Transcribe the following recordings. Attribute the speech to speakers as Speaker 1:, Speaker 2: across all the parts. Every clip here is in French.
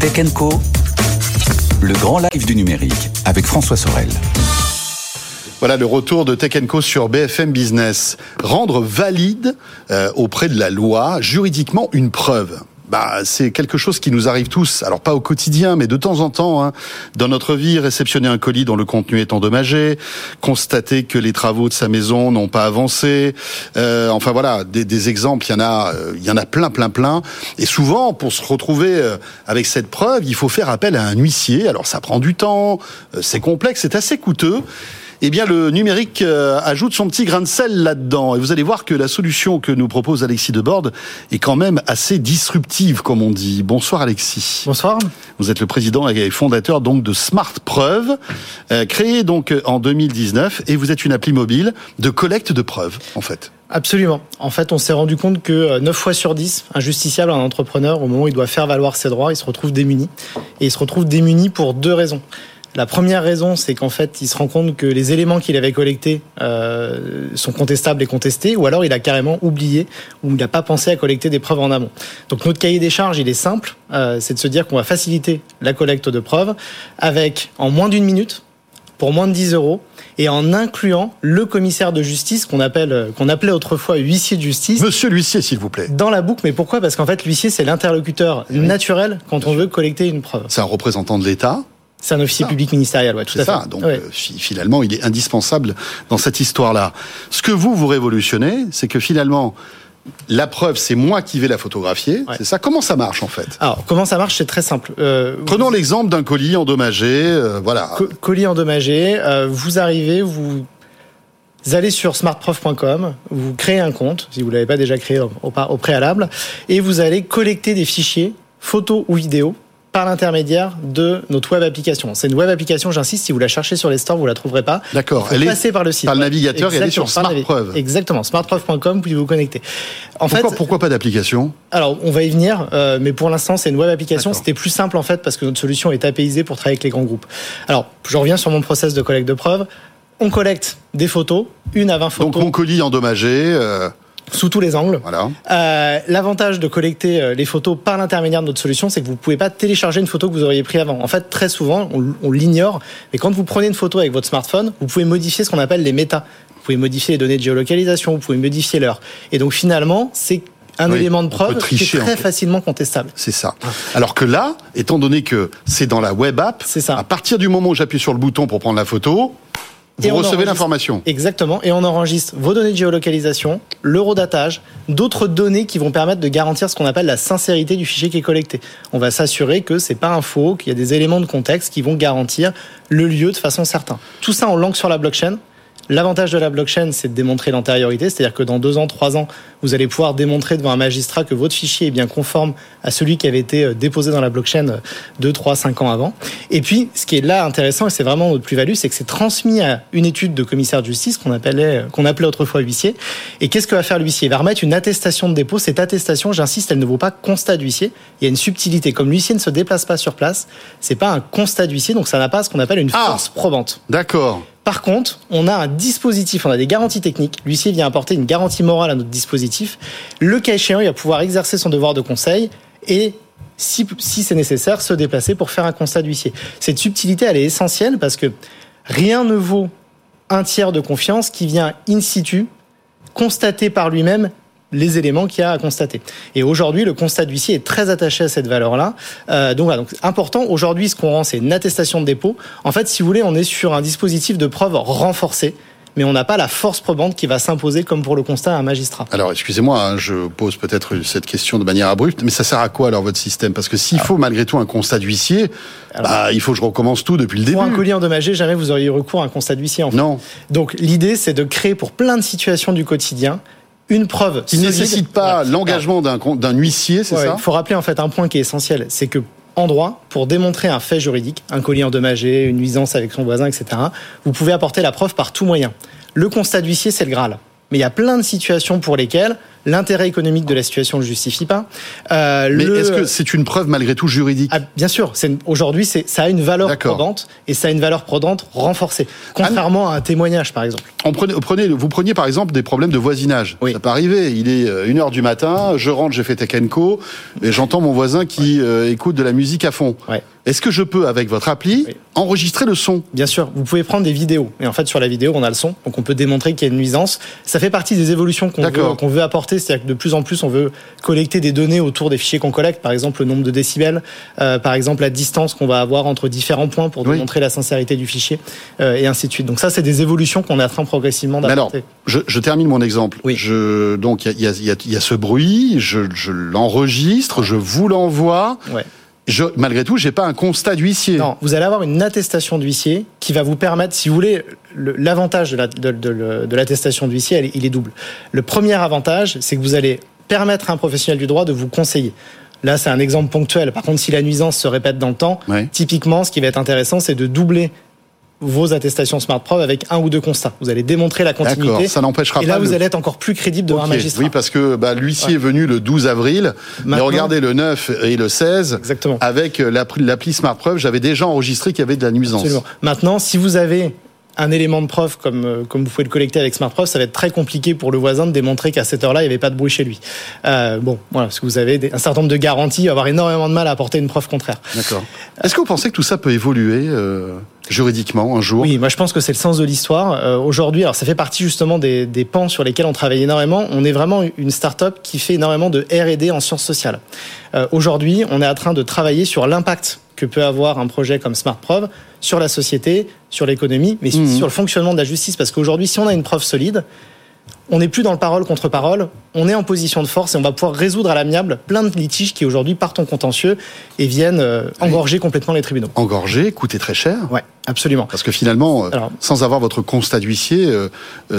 Speaker 1: Tech Co, le grand live du numérique avec François Sorel.
Speaker 2: Voilà le retour de Tech Co sur BFM Business. Rendre valide euh, auprès de la loi juridiquement une preuve bah, c'est quelque chose qui nous arrive tous. Alors pas au quotidien, mais de temps en temps, hein, dans notre vie, réceptionner un colis dont le contenu est endommagé, constater que les travaux de sa maison n'ont pas avancé. Euh, enfin voilà, des, des, exemples, il y en a, euh, il y en a plein, plein, plein. Et souvent, pour se retrouver euh, avec cette preuve, il faut faire appel à un huissier. Alors ça prend du temps, c'est complexe, c'est assez coûteux eh bien le numérique euh, ajoute son petit grain de sel là-dedans. Et vous allez voir que la solution que nous propose Alexis Debord est quand même assez disruptive, comme on dit. Bonsoir Alexis.
Speaker 3: Bonsoir.
Speaker 2: Vous êtes le président et fondateur donc de Smart Preuve, euh, créé donc en 2019, et vous êtes une appli mobile de collecte de preuves, en fait.
Speaker 3: Absolument. En fait, on s'est rendu compte que 9 euh, fois sur 10, un justiciable, un entrepreneur, au moment où il doit faire valoir ses droits, il se retrouve démuni. Et il se retrouve démuni pour deux raisons. La première raison, c'est qu'en fait, il se rend compte que les éléments qu'il avait collectés euh, sont contestables et contestés, ou alors il a carrément oublié ou il n'a pas pensé à collecter des preuves en amont. Donc notre cahier des charges, il est simple, euh, c'est de se dire qu'on va faciliter la collecte de preuves avec en moins d'une minute, pour moins de 10 euros, et en incluant le commissaire de justice qu'on appelle qu'on appelait autrefois huissier de justice.
Speaker 2: Monsieur l'huissier, s'il vous plaît.
Speaker 3: Dans la boucle, mais pourquoi? Parce qu'en fait, l'huissier c'est l'interlocuteur naturel quand on veut collecter une preuve.
Speaker 2: C'est un représentant de l'État.
Speaker 3: C'est un officier public ministériel, ouais, tout à
Speaker 2: ça.
Speaker 3: fait.
Speaker 2: Donc euh, finalement, il est indispensable dans cette histoire-là. Ce que vous vous révolutionnez, c'est que finalement. La preuve, c'est moi qui vais la photographier. C'est ça. Comment ça marche en fait?
Speaker 3: Alors, comment ça marche? C'est très simple.
Speaker 2: Euh, Prenons l'exemple d'un colis endommagé. Euh, voilà.
Speaker 3: colis endommagé. vous arrivez, vous allez sur smartprof.com, vous créez un compte, si vous l'avez pas déjà créé au préalable, et vous allez collecter des fichiers, photos ou vidéos, par l'intermédiaire de notre web application. C'est une web application, j'insiste, si vous la cherchez sur les stores, vous la trouverez pas.
Speaker 2: D'accord. Elle est par le site. Par le navigateur et elle est sur SmartPreuve.
Speaker 3: Exactement. Smartpreuve.com, vous pouvez vous connecter.
Speaker 2: En pourquoi, fait, pourquoi pas d'application?
Speaker 3: Alors, on va y venir, euh, mais pour l'instant, c'est une web application. C'était plus simple en fait parce que notre solution est apaisée pour travailler avec les grands groupes. Alors, je reviens sur mon process de collecte de preuves. On collecte des photos, une à 20 photos.
Speaker 2: Donc, mon colis endommagé. Euh
Speaker 3: sous tous les angles. Voilà. Euh, L'avantage de collecter euh, les photos par l'intermédiaire de notre solution, c'est que vous ne pouvez pas télécharger une photo que vous auriez prise avant. En fait, très souvent, on, on l'ignore, mais quand vous prenez une photo avec votre smartphone, vous pouvez modifier ce qu'on appelle les méta. Vous pouvez modifier les données de géolocalisation, vous pouvez modifier l'heure. Et donc finalement, c'est un élément de preuve qui est très facilement contestable.
Speaker 2: C'est ça. Alors que là, étant donné que c'est dans la web app, ça. à partir du moment où j'appuie sur le bouton pour prendre la photo, vous recevez l'information.
Speaker 3: Exactement. Et on enregistre vos données de géolocalisation, l'eurodatage, d'autres données qui vont permettre de garantir ce qu'on appelle la sincérité du fichier qui est collecté. On va s'assurer que c'est pas un faux, qu'il y a des éléments de contexte qui vont garantir le lieu de façon certaine. Tout ça en langue sur la blockchain. L'avantage de la blockchain, c'est de démontrer l'antériorité, c'est-à-dire que dans deux ans, trois ans, vous allez pouvoir démontrer devant un magistrat que votre fichier est bien conforme à celui qui avait été euh, déposé dans la blockchain euh, deux, trois, cinq ans avant. Et puis, ce qui est là intéressant, et c'est vraiment notre plus-value, c'est que c'est transmis à une étude de commissaire de justice qu'on appelait, euh, qu'on appelait autrefois huissier. Et qu'est-ce que va faire l'huissier? Il va remettre une attestation de dépôt. Cette attestation, j'insiste, elle ne vaut pas constat d'huissier. Il y a une subtilité. Comme l'huissier ne se déplace pas sur place, c'est pas un constat d'huissier, donc ça n'a pas ce qu'on appelle une ah force probante.
Speaker 2: D'accord.
Speaker 3: Par contre, on a un dispositif, on a des garanties techniques. L'huissier vient apporter une garantie morale à notre dispositif. Le cas échéant, il va pouvoir exercer son devoir de conseil et si, c'est nécessaire, se déplacer pour faire un constat d'huissier. Cette subtilité, elle est essentielle parce que rien ne vaut un tiers de confiance qui vient in situ constater par lui-même les éléments qu'il y a à constater. Et aujourd'hui, le constat d'huissier est très attaché à cette valeur-là. Euh, donc voilà, donc important. Aujourd'hui, ce qu'on rend, c'est une attestation de dépôt. En fait, si vous voulez, on est sur un dispositif de preuve renforcé mais on n'a pas la force probante qui va s'imposer comme pour le constat à un magistrat.
Speaker 2: Alors, excusez-moi, hein, je pose peut-être cette question de manière abrupte, mais ça sert à quoi alors votre système? Parce que s'il faut malgré tout un constat d'huissier, bah, il faut que je recommence tout depuis le début.
Speaker 3: Pour un colis endommagé, jamais vous auriez recours à un constat d'huissier. En fait.
Speaker 2: Non.
Speaker 3: Donc l'idée, c'est de créer pour plein de situations du quotidien une preuve
Speaker 2: qui ne nécessite pas l'engagement d'un huissier, c'est ça
Speaker 3: Il faut rappeler en fait un point qui est essentiel, c'est que en droit, pour démontrer un fait juridique, un colis endommagé, une nuisance avec son voisin, etc., vous pouvez apporter la preuve par tout moyen. Le constat d'huissier, c'est le Graal. Mais il y a plein de situations pour lesquelles L'intérêt économique de la situation ne le justifie pas.
Speaker 2: Euh, Mais est-ce que c'est une preuve malgré tout juridique ah,
Speaker 3: Bien sûr. Aujourd'hui, ça a une valeur prodante et ça a une valeur prodante renforcée, contrairement à un témoignage, par exemple.
Speaker 2: On prenez, vous preniez par exemple des problèmes de voisinage. Ça peut arriver. Il est 1h euh, du matin, je rentre, j'ai fait Tech Co, et j'entends mon voisin qui euh, écoute de la musique à fond. Ouais. Est-ce que je peux, avec votre appli, enregistrer le son?
Speaker 3: Bien sûr, vous pouvez prendre des vidéos. Et en fait, sur la vidéo, on a le son. Donc, on peut démontrer qu'il y a une nuisance. Ça fait partie des évolutions qu'on veut, veut, apporter. C'est-à-dire que de plus en plus, on veut collecter des données autour des fichiers qu'on collecte. Par exemple, le nombre de décibels. Euh, par exemple, la distance qu'on va avoir entre différents points pour démontrer la sincérité du fichier. Euh, et ainsi de suite. Donc, ça, c'est des évolutions qu'on est en train progressivement d'apporter.
Speaker 2: Alors, je, je, termine mon exemple. Oui. Je, donc, il y a, y, a, y a, ce bruit. Je, je l'enregistre. Je vous l'envoie. Ouais je, malgré tout, j'ai pas un constat d'huissier.
Speaker 3: Non, vous allez avoir une attestation d'huissier qui va vous permettre, si vous voulez, l'avantage de l'attestation la, d'huissier, il est double. Le premier avantage, c'est que vous allez permettre à un professionnel du droit de vous conseiller. Là, c'est un exemple ponctuel. Par contre, si la nuisance se répète dans le temps, typiquement, ce qui va être intéressant, c'est de doubler vos attestations SmartProv avec un ou deux constats. Vous allez démontrer la continuité.
Speaker 2: Ça n'empêchera pas.
Speaker 3: Et là, vous allez être encore plus crédible devant un magistrat.
Speaker 2: Oui, parce que bah, l'huissier est venu le 12 avril. mais regardez le 9 et le 16.
Speaker 3: Exactement.
Speaker 2: Avec l'appli SmartProv, j'avais déjà enregistré qu'il y avait de la nuisance.
Speaker 3: Absolument. Maintenant, si vous avez un élément de preuve comme, euh, comme vous pouvez le collecter avec SmartProv, ça va être très compliqué pour le voisin de démontrer qu'à cette heure-là, il n'y avait pas de bruit chez lui. Euh, bon, voilà, parce que vous avez un certain nombre de garanties, avoir énormément de mal à apporter une preuve contraire.
Speaker 2: D'accord. Est-ce que vous pensez que tout ça peut évoluer euh, juridiquement un jour?
Speaker 3: Oui, moi je pense que c'est le sens de l'histoire. Euh, Aujourd'hui, alors ça fait partie justement des, des pans sur lesquels on travaille énormément. On est vraiment une start-up qui fait énormément de R&D en sciences sociales. Euh, Aujourd'hui, on est en train de travailler sur l'impact que peut avoir un projet comme SmartProv sur la société, sur l'économie, mais mmh. sur le fonctionnement de la justice. Parce qu'aujourd'hui, si on a une preuve solide, on n'est plus dans le parole contre parole, on est en position de force et on va pouvoir résoudre à l'amiable plein de litiges qui aujourd'hui partent en contentieux et viennent euh, engorger complètement les tribunaux.
Speaker 2: Engorger, coûter très cher
Speaker 3: Ouais, absolument.
Speaker 2: Parce que finalement, euh, sans avoir votre constat d'huissier, euh,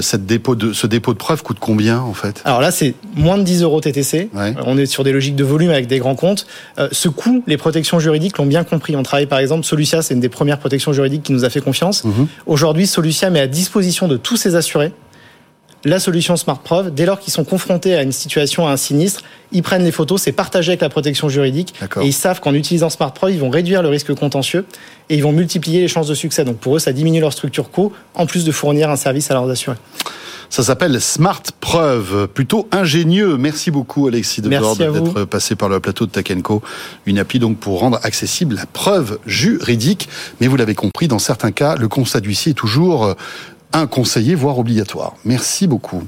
Speaker 2: cette dépôt de, ce dépôt de preuve coûte combien en fait?
Speaker 3: Alors là, c'est moins de 10 euros TTC. On est sur des logiques de volume avec des grands comptes. ce coût, les protections juridiques l'ont bien compris. On travaille par exemple, Solucia, c'est une des premières protections juridiques qui nous a fait confiance. Mhm. Aujourd'hui, Solucia met à disposition de tous ses assurés la solution SmartProv, dès lors qu'ils sont confrontés à une situation, à un sinistre, ils prennent les photos, c'est partagé avec la protection juridique, et ils savent qu'en utilisant SmartProv, ils vont réduire le risque contentieux et ils vont multiplier les chances de succès. Donc pour eux, ça diminue leur structure co, en plus de fournir un service à leurs assurés.
Speaker 2: Ça s'appelle Smart Preuve, plutôt ingénieux. Merci beaucoup Alexis de d'être passé par le plateau de Takenco. Une appli donc pour rendre accessible la preuve juridique. Mais vous l'avez compris, dans certains cas, le constat d'huissier est toujours un conseiller, voire obligatoire. Merci beaucoup.